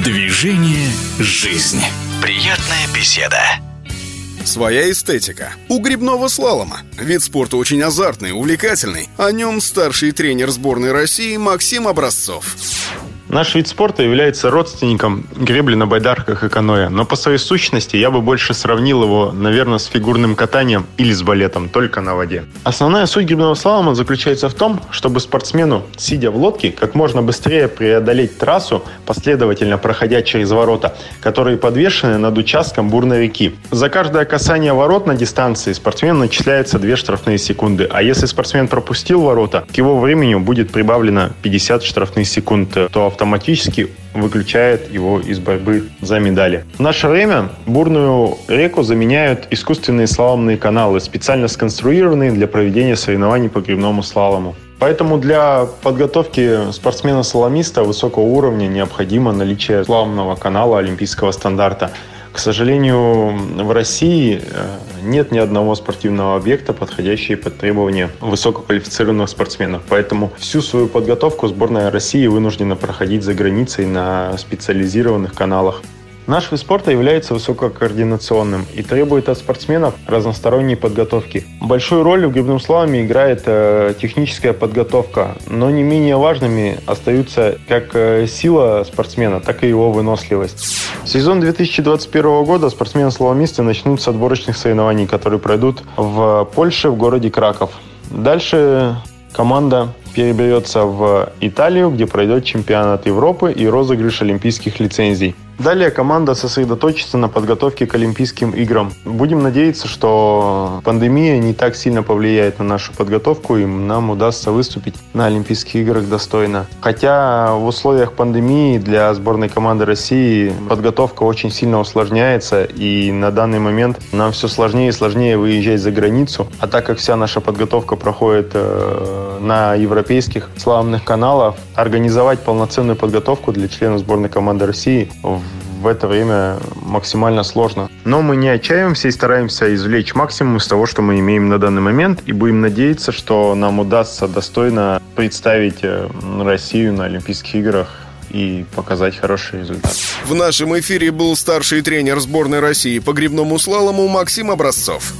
Движение «Жизнь». Приятная беседа. Своя эстетика. У грибного слалома. Вид спорта очень азартный, увлекательный. О нем старший тренер сборной России Максим Образцов. Наш вид спорта является родственником гребли на байдарках и каноэ, но по своей сущности я бы больше сравнил его, наверное, с фигурным катанием или с балетом, только на воде. Основная суть гребного слалома заключается в том, чтобы спортсмену, сидя в лодке, как можно быстрее преодолеть трассу, последовательно проходя через ворота, которые подвешены над участком бурной реки. За каждое касание ворот на дистанции спортсмену начисляется 2 штрафные секунды, а если спортсмен пропустил ворота, к его времени будет прибавлено 50 штрафных секунд, то автоматически выключает его из борьбы за медали. В наше время бурную реку заменяют искусственные слаломные каналы, специально сконструированные для проведения соревнований по гребному слалому. Поэтому для подготовки спортсмена-слаломиста высокого уровня необходимо наличие слаломного канала олимпийского стандарта – к сожалению, в России э, нет ни одного спортивного объекта, подходящего под требования высококвалифицированных спортсменов. Поэтому всю свою подготовку сборная России вынуждена проходить за границей на специализированных каналах. Наш вид спорта является высококоординационным и требует от спортсменов разносторонней подготовки. Большую роль в грибном слаломе играет э, техническая подготовка, но не менее важными остаются как э, сила спортсмена, так и его выносливость. Сезон 2021 года спортсмены-слаломисты начнут с отборочных соревнований, которые пройдут в Польше, в городе Краков. Дальше команда переберется в Италию, где пройдет чемпионат Европы и розыгрыш олимпийских лицензий. Далее команда сосредоточится на подготовке к Олимпийским играм. Будем надеяться, что пандемия не так сильно повлияет на нашу подготовку, и нам удастся выступить на Олимпийских играх достойно. Хотя в условиях пандемии для сборной команды России подготовка очень сильно усложняется, и на данный момент нам все сложнее и сложнее выезжать за границу. А так как вся наша подготовка проходит э, на европейских славных каналах, организовать полноценную подготовку для членов сборной команды России в это время максимально сложно. Но мы не отчаиваемся и стараемся извлечь максимум из того, что мы имеем на данный момент, и будем надеяться, что нам удастся достойно представить э, Россию на Олимпийских играх и показать хороший результат. В нашем эфире был старший тренер сборной России по грибному слалому Максим Образцов.